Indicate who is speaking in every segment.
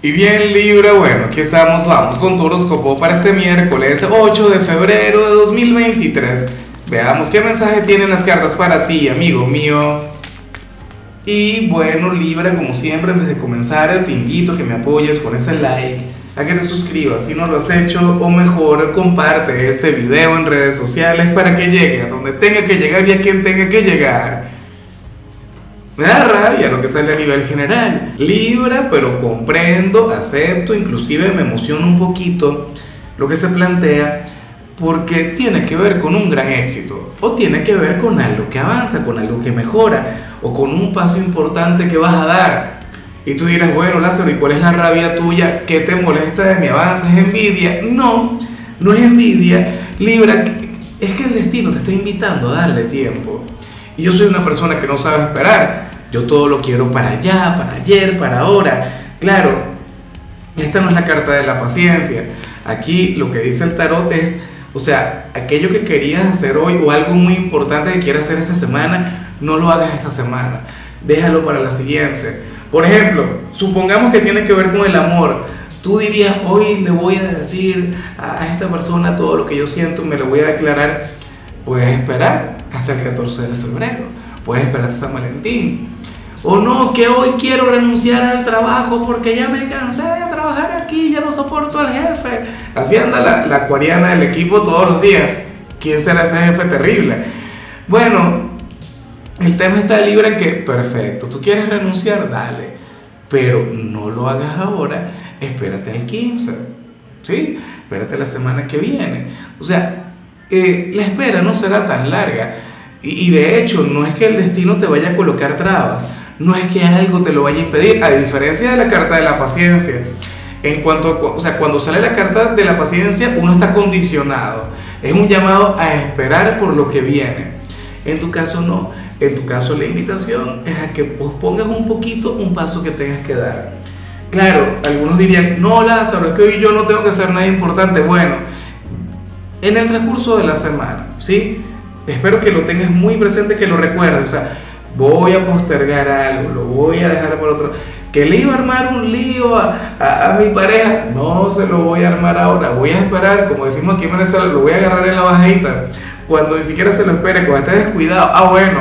Speaker 1: Y bien Libra, bueno, aquí estamos, vamos con tu horóscopo para este miércoles 8 de febrero de 2023. Veamos qué mensaje tienen las cartas para ti, amigo mío. Y bueno Libra, como siempre, antes de comenzar te invito a que me apoyes con ese like, a que te suscribas si no lo has hecho, o mejor comparte este video en redes sociales para que llegue a donde tenga que llegar y a quien tenga que llegar. Me da rabia lo que sale a nivel general. Libra, pero comprendo, acepto, inclusive me emociona un poquito lo que se plantea porque tiene que ver con un gran éxito o tiene que ver con algo que avanza, con algo que mejora o con un paso importante que vas a dar. Y tú dirás, bueno, Lázaro, ¿y cuál es la rabia tuya? ¿Qué te molesta de mi avance? ¿Es envidia? No, no es envidia. Libra, es que el destino te está invitando a darle tiempo. Y yo soy una persona que no sabe esperar. Yo todo lo quiero para allá, para ayer, para ahora. Claro, esta no es la carta de la paciencia. Aquí lo que dice el tarot es, o sea, aquello que querías hacer hoy o algo muy importante que quieras hacer esta semana, no lo hagas esta semana. Déjalo para la siguiente. Por ejemplo, supongamos que tiene que ver con el amor. Tú dirías, hoy le voy a decir a esta persona todo lo que yo siento, me lo voy a declarar. Puedes esperar hasta el 14 de febrero, puedes esperar San Valentín, o no, que hoy quiero renunciar al trabajo porque ya me cansé de trabajar aquí, ya no soporto al jefe. Así anda la, la acuariana del equipo todos los días. ¿Quién será ese jefe terrible? Bueno, el tema está libre que, perfecto, tú quieres renunciar, dale, pero no lo hagas ahora, espérate al 15, ¿sí? Espérate la semana que viene. O sea, eh, la espera no será tan larga. Y, de hecho, no es que el destino te vaya a colocar trabas no es que algo te lo vaya a impedir, a diferencia de la carta de la paciencia. En cuanto, o sea, cuando sale la carta de la paciencia, uno está condicionado. Es un llamado a esperar por lo que viene. En tu caso no. En tu caso la invitación es a que pospongas un poquito un paso que tengas que dar. Claro, algunos dirían, no Lázaro, es que hoy yo no tengo que hacer nada importante. Bueno, en el transcurso de la semana, ¿sí? Espero que lo tengas muy presente, que lo recuerdes. O sea, voy a postergar algo, lo voy a dejar por otro. Que le iba a armar un lío a, a, mi pareja, no se lo voy a armar ahora, voy a esperar, como decimos aquí en Venezuela, lo voy a agarrar en la bajadita, cuando ni siquiera se lo espere, cuando esté descuidado, ah bueno,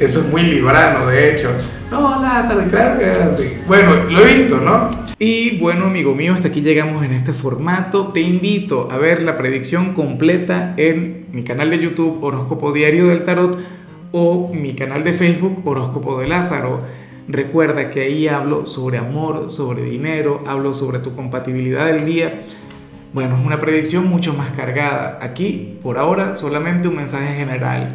Speaker 1: eso es muy librano de hecho. No, Lázaro, claro que es. Bueno, lo he visto, ¿no? Y bueno, amigo mío, hasta aquí llegamos en este formato. Te invito a ver la predicción completa en mi canal de YouTube Horóscopo Diario del Tarot o mi canal de Facebook Horóscopo de Lázaro. Recuerda que ahí hablo sobre amor, sobre dinero, hablo sobre tu compatibilidad del día. Bueno, es una predicción mucho más cargada. Aquí, por ahora, solamente un mensaje general.